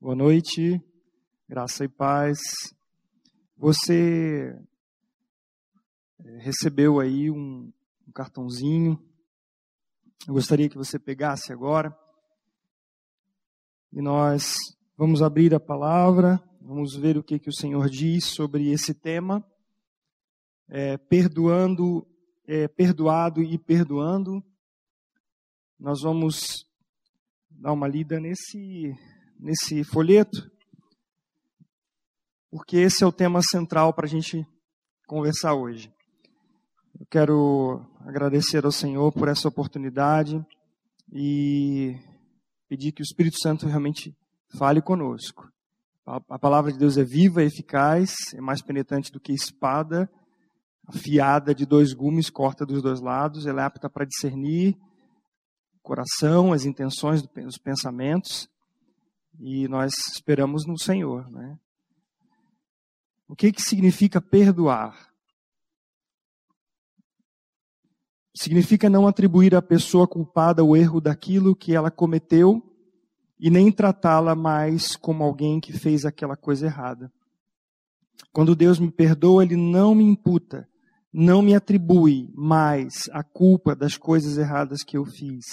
Boa noite, graça e paz. Você eh, recebeu aí um, um, cartãozinho. Eu gostaria que você pegasse agora. E nós vamos abrir a palavra, vamos ver o que, que o Senhor diz sobre esse tema. É, perdoando, é, perdoado e perdoando. Nós vamos dar uma lida nesse nesse folheto, porque esse é o tema central para a gente conversar hoje. Eu quero agradecer ao Senhor por essa oportunidade e pedir que o Espírito Santo realmente fale conosco. A palavra de Deus é viva, eficaz, é mais penetrante do que espada, afiada de dois gumes, corta dos dois lados, ela é apta para discernir o coração, as intenções, os pensamentos e nós esperamos no Senhor. Né? O que, que significa perdoar? Significa não atribuir à pessoa culpada o erro daquilo que ela cometeu e nem tratá-la mais como alguém que fez aquela coisa errada. Quando Deus me perdoa, Ele não me imputa, não me atribui mais a culpa das coisas erradas que eu fiz.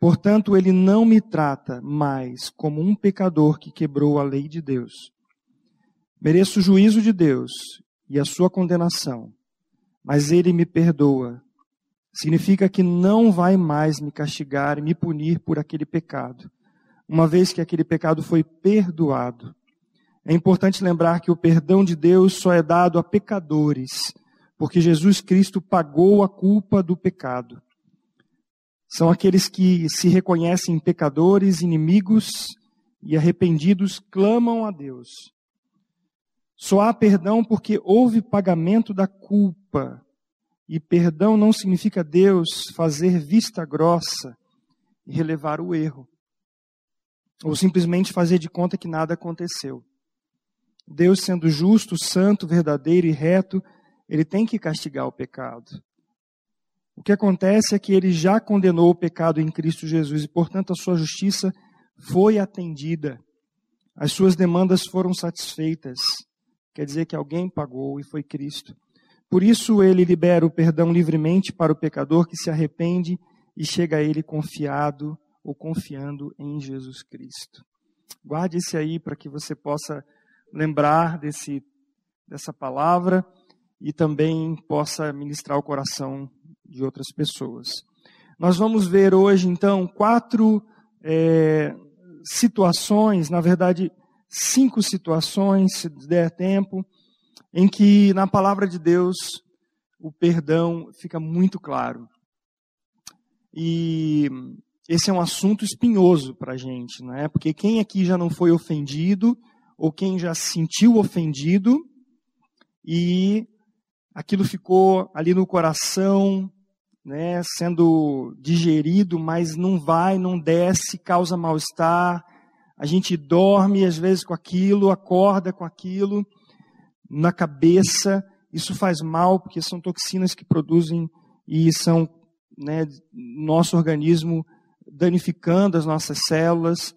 Portanto, ele não me trata mais como um pecador que quebrou a lei de Deus. Mereço o juízo de Deus e a sua condenação, mas ele me perdoa. Significa que não vai mais me castigar e me punir por aquele pecado, uma vez que aquele pecado foi perdoado. É importante lembrar que o perdão de Deus só é dado a pecadores, porque Jesus Cristo pagou a culpa do pecado. São aqueles que se reconhecem pecadores, inimigos e arrependidos clamam a Deus. Só há perdão porque houve pagamento da culpa. E perdão não significa Deus fazer vista grossa e relevar o erro. Ou simplesmente fazer de conta que nada aconteceu. Deus, sendo justo, santo, verdadeiro e reto, ele tem que castigar o pecado. O que acontece é que ele já condenou o pecado em Cristo Jesus e, portanto, a sua justiça foi atendida. As suas demandas foram satisfeitas. Quer dizer que alguém pagou e foi Cristo. Por isso ele libera o perdão livremente para o pecador que se arrepende e chega a ele confiado ou confiando em Jesus Cristo. Guarde esse aí para que você possa lembrar desse, dessa palavra e também possa ministrar o coração de outras pessoas. Nós vamos ver hoje, então, quatro é, situações, na verdade, cinco situações, se der tempo, em que na palavra de Deus o perdão fica muito claro. E esse é um assunto espinhoso para a gente, não é? Porque quem aqui já não foi ofendido, ou quem já se sentiu ofendido, e aquilo ficou ali no coração, né, sendo digerido, mas não vai, não desce, causa mal-estar. A gente dorme às vezes com aquilo, acorda com aquilo na cabeça. Isso faz mal porque são toxinas que produzem e são né, nosso organismo danificando as nossas células.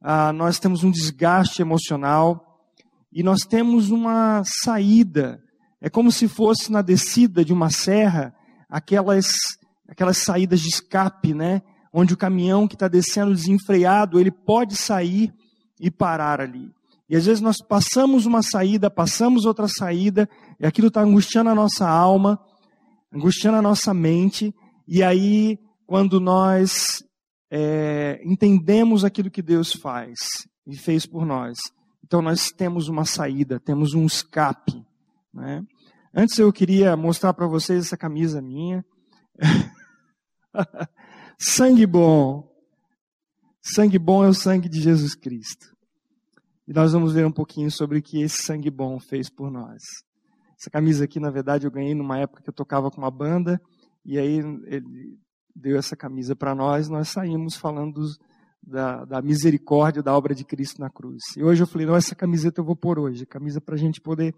Ah, nós temos um desgaste emocional e nós temos uma saída. É como se fosse na descida de uma serra aquelas, aquelas saídas de escape, né? Onde o caminhão que está descendo desenfreado, ele pode sair e parar ali. E às vezes nós passamos uma saída, passamos outra saída, e aquilo está angustiando a nossa alma, angustiando a nossa mente, e aí, quando nós é, entendemos aquilo que Deus faz e fez por nós, então nós temos uma saída, temos um escape. Né? Antes eu queria mostrar para vocês essa camisa minha. sangue bom. Sangue bom é o sangue de Jesus Cristo. E nós vamos ver um pouquinho sobre o que esse sangue bom fez por nós. Essa camisa aqui, na verdade, eu ganhei numa época que eu tocava com uma banda, e aí ele deu essa camisa para nós, nós saímos falando dos, da, da, misericórdia da obra de Cristo na cruz. E hoje eu falei, não, essa camiseta eu vou pôr hoje, camisa para a gente poder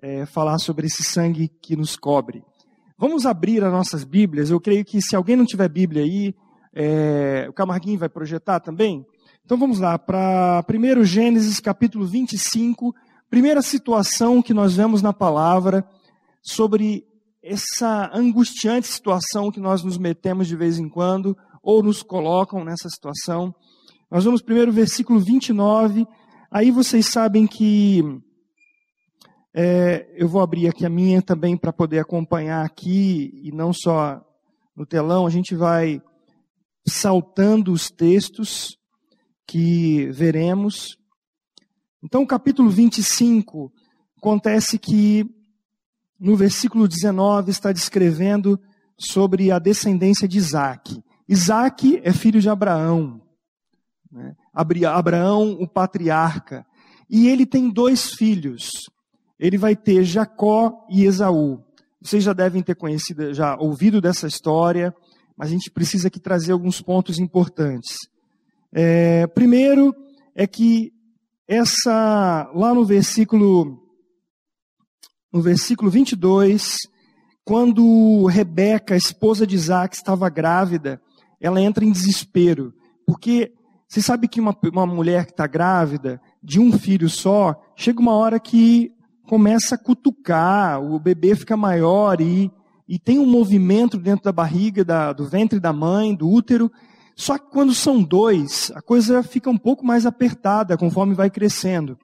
é, falar sobre esse sangue que nos cobre. Vamos abrir as nossas Bíblias. Eu creio que se alguém não tiver Bíblia aí, é, o Camarguinho vai projetar também. Então vamos lá, para 1 Gênesis capítulo 25, primeira situação que nós vemos na palavra sobre essa angustiante situação que nós nos metemos de vez em quando, ou nos colocam nessa situação. Nós vamos primeiro versículo 29, aí vocês sabem que é, eu vou abrir aqui a minha também para poder acompanhar aqui, e não só no telão, a gente vai saltando os textos, que veremos. Então, capítulo 25, acontece que no versículo 19 está descrevendo sobre a descendência de Isaac. Isaac é filho de Abraão. Né? Abraão, o patriarca. E ele tem dois filhos. Ele vai ter Jacó e Esaú. Vocês já devem ter conhecido, já ouvido dessa história, mas a gente precisa aqui trazer alguns pontos importantes. É, primeiro é que essa lá no versículo no versículo 22, quando Rebeca, esposa de Isaac, estava grávida, ela entra em desespero, porque você sabe que uma, uma mulher que está grávida, de um filho só, chega uma hora que começa a cutucar, o bebê fica maior e, e tem um movimento dentro da barriga, da, do ventre da mãe, do útero, só que quando são dois, a coisa fica um pouco mais apertada conforme vai crescendo.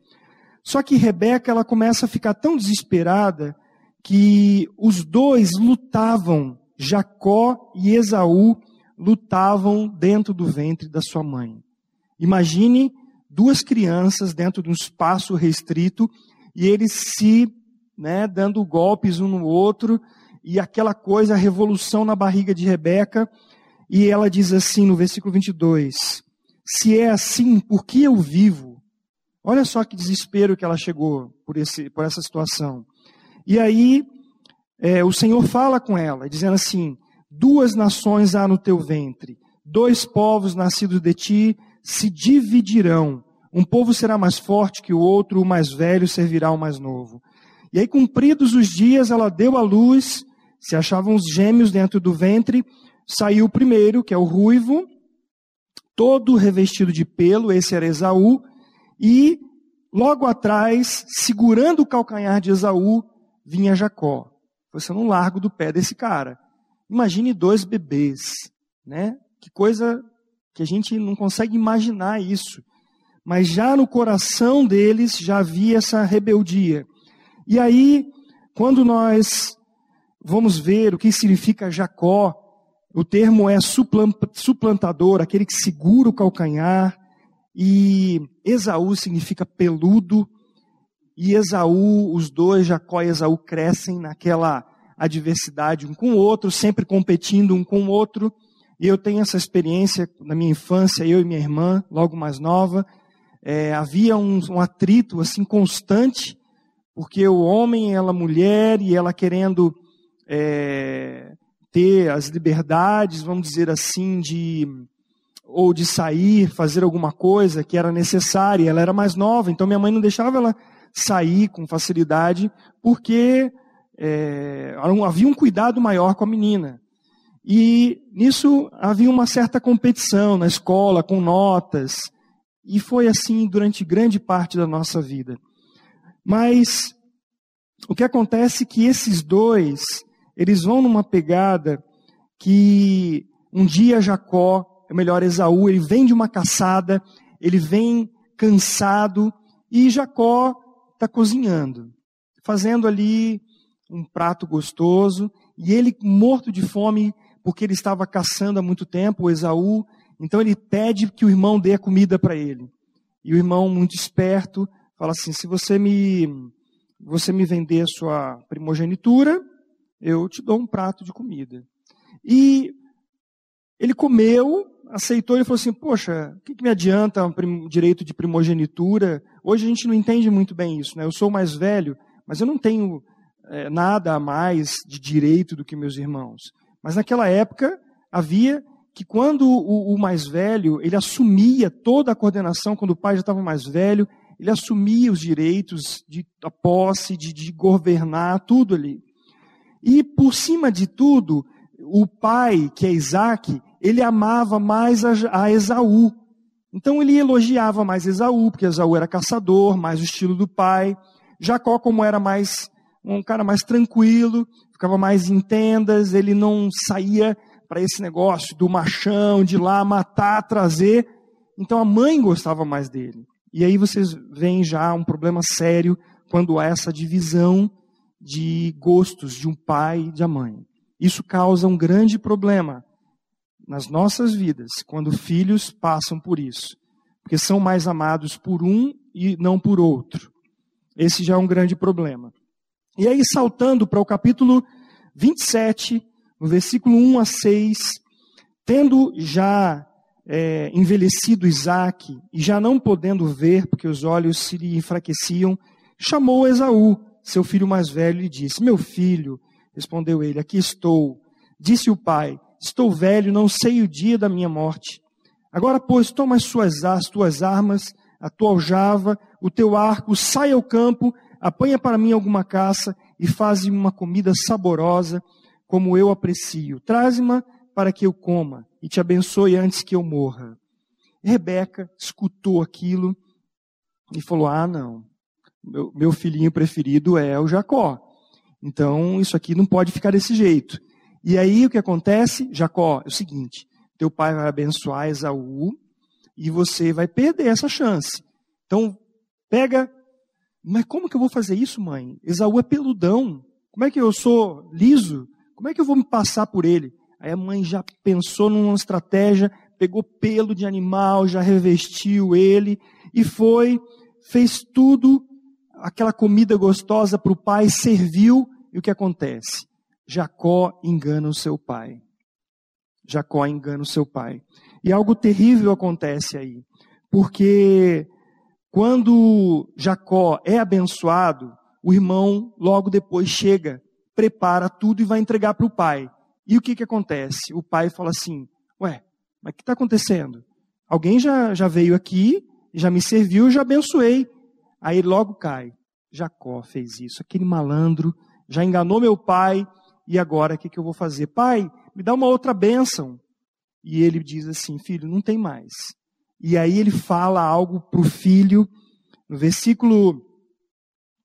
Só que Rebeca ela começa a ficar tão desesperada que os dois lutavam, Jacó e Esaú lutavam dentro do ventre da sua mãe. Imagine duas crianças dentro de um espaço restrito e eles se né, dando golpes um no outro e aquela coisa, a revolução na barriga de Rebeca. E ela diz assim no versículo 22: Se é assim, por que eu vivo? Olha só que desespero que ela chegou por, esse, por essa situação. E aí, é, o Senhor fala com ela, dizendo assim: Duas nações há no teu ventre, dois povos nascidos de ti se dividirão. Um povo será mais forte que o outro, o mais velho servirá ao mais novo. E aí, cumpridos os dias, ela deu à luz, se achavam os gêmeos dentro do ventre, saiu o primeiro, que é o ruivo, todo revestido de pelo, esse era Esaú, e logo atrás, segurando o calcanhar de Esaú, vinha Jacó. Você não largo do pé desse cara. Imagine dois bebês, né? Que coisa que a gente não consegue imaginar isso. Mas já no coração deles já havia essa rebeldia. E aí, quando nós vamos ver o que significa Jacó, o termo é suplantador, aquele que segura o calcanhar. E Esaú significa peludo. E Esaú, os dois, Jacó e Esaú, crescem naquela adversidade um com o outro, sempre competindo um com o outro. E eu tenho essa experiência na minha infância, eu e minha irmã, logo mais nova. É, havia um, um atrito assim constante, porque o homem, ela mulher, e ela querendo é, ter as liberdades, vamos dizer assim, de ou de sair, fazer alguma coisa que era necessária. Ela era mais nova, então minha mãe não deixava ela sair com facilidade, porque é, havia um cuidado maior com a menina. E nisso havia uma certa competição na escola, com notas, e foi assim durante grande parte da nossa vida. Mas o que acontece é que esses dois, eles vão numa pegada que um dia Jacó, é melhor Esaú, ele vem de uma caçada, ele vem cansado e Jacó está cozinhando, fazendo ali um prato gostoso e ele morto de fome porque ele estava caçando há muito tempo, Esaú, então ele pede que o irmão dê a comida para ele. E o irmão, muito esperto, fala assim: se você me, você me vender a sua primogenitura, eu te dou um prato de comida. E ele comeu, aceitou e falou assim: Poxa, o que, que me adianta um direito de primogenitura? Hoje a gente não entende muito bem isso, né? Eu sou mais velho, mas eu não tenho é, nada a mais de direito do que meus irmãos. Mas naquela época havia que quando o, o mais velho ele assumia toda a coordenação, quando o pai já estava mais velho, ele assumia os direitos de a posse, de, de governar, tudo ali. E por cima de tudo, o pai, que é Isaac, ele amava mais a, a Esaú. Então ele elogiava mais Esaú, porque Esaú era caçador, mais o estilo do pai. Jacó, como era mais um cara mais tranquilo, ficava mais em tendas, ele não saía para esse negócio do machão, de lá matar, trazer. Então a mãe gostava mais dele. E aí vocês veem já um problema sério quando há essa divisão de gostos de um pai e de uma mãe. Isso causa um grande problema nas nossas vidas, quando filhos passam por isso, porque são mais amados por um e não por outro. Esse já é um grande problema. E aí, saltando para o capítulo 27, no versículo 1 a 6, tendo já é, envelhecido Isaac e já não podendo ver, porque os olhos se lhe enfraqueciam, chamou Esaú, seu filho mais velho, e disse: Meu filho, respondeu ele, aqui estou. Disse o pai: Estou velho, não sei o dia da minha morte. Agora, pois, toma as, suas, as tuas armas, a tua aljava, o teu arco, sai ao campo, apanha para mim alguma caça e faz uma comida saborosa, como eu aprecio. Traze-me para que eu coma e te abençoe antes que eu morra. Rebeca escutou aquilo e falou: Ah, não, meu, meu filhinho preferido é o Jacó. Então, isso aqui não pode ficar desse jeito. E aí o que acontece? Jacó, é o seguinte: teu pai vai abençoar Esaú e você vai perder essa chance. Então, pega. Mas como que eu vou fazer isso, mãe? Esaú é peludão. Como é que eu sou liso? Como é que eu vou me passar por ele? Aí a mãe já pensou numa estratégia, pegou pelo de animal, já revestiu ele e foi, fez tudo, aquela comida gostosa para o pai, serviu. E o que acontece? Jacó engana o seu pai. Jacó engana o seu pai. E algo terrível acontece aí, porque quando Jacó é abençoado, o irmão logo depois chega, prepara tudo e vai entregar para o pai. E o que, que acontece? O pai fala assim: Ué, mas o que está acontecendo? Alguém já, já veio aqui, já me serviu, já abençoei. Aí logo cai. Jacó fez isso. Aquele malandro já enganou meu pai, e agora o que, que eu vou fazer? Pai, me dá uma outra bênção. E ele diz assim: Filho, não tem mais. E aí ele fala algo para o filho, no versículo,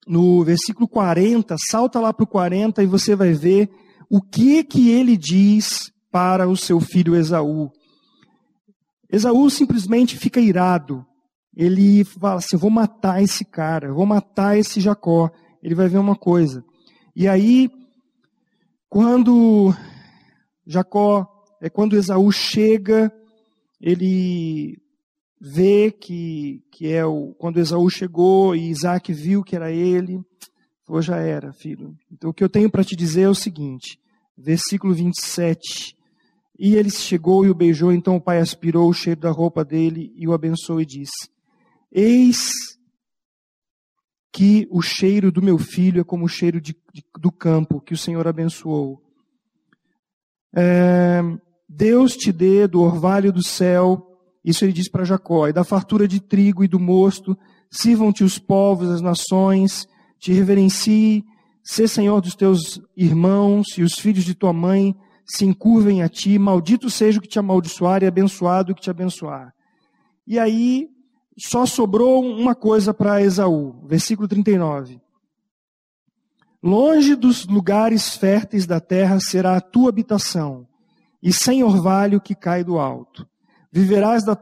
no versículo 40, salta lá para o 40 e você vai ver o que que ele diz para o seu filho Esaú. Esaú simplesmente fica irado. Ele fala assim: Eu vou matar esse cara, eu vou matar esse Jacó. Ele vai ver uma coisa. E aí quando Jacó, é quando Esaú chega, ele vê que, que é o, quando Esaú chegou e Isaac viu que era ele, falou, já era, filho. Então o que eu tenho para te dizer é o seguinte, versículo 27, e ele chegou e o beijou, então o pai aspirou o cheiro da roupa dele e o abençoou e disse, eis que o cheiro do meu filho é como o cheiro de, de, do campo que o Senhor abençoou. É, Deus te dê do orvalho do céu, isso ele diz para Jacó, e da fartura de trigo e do mosto, sirvam-te os povos, as nações, te reverencie, sê Senhor dos teus irmãos e os filhos de tua mãe se encurvem a ti, maldito seja o que te amaldiçoar e abençoado o que te abençoar. E aí, só sobrou uma coisa para Esaú, versículo 39. Longe dos lugares férteis da terra será a tua habitação, e sem orvalho que cai do alto. Viverás da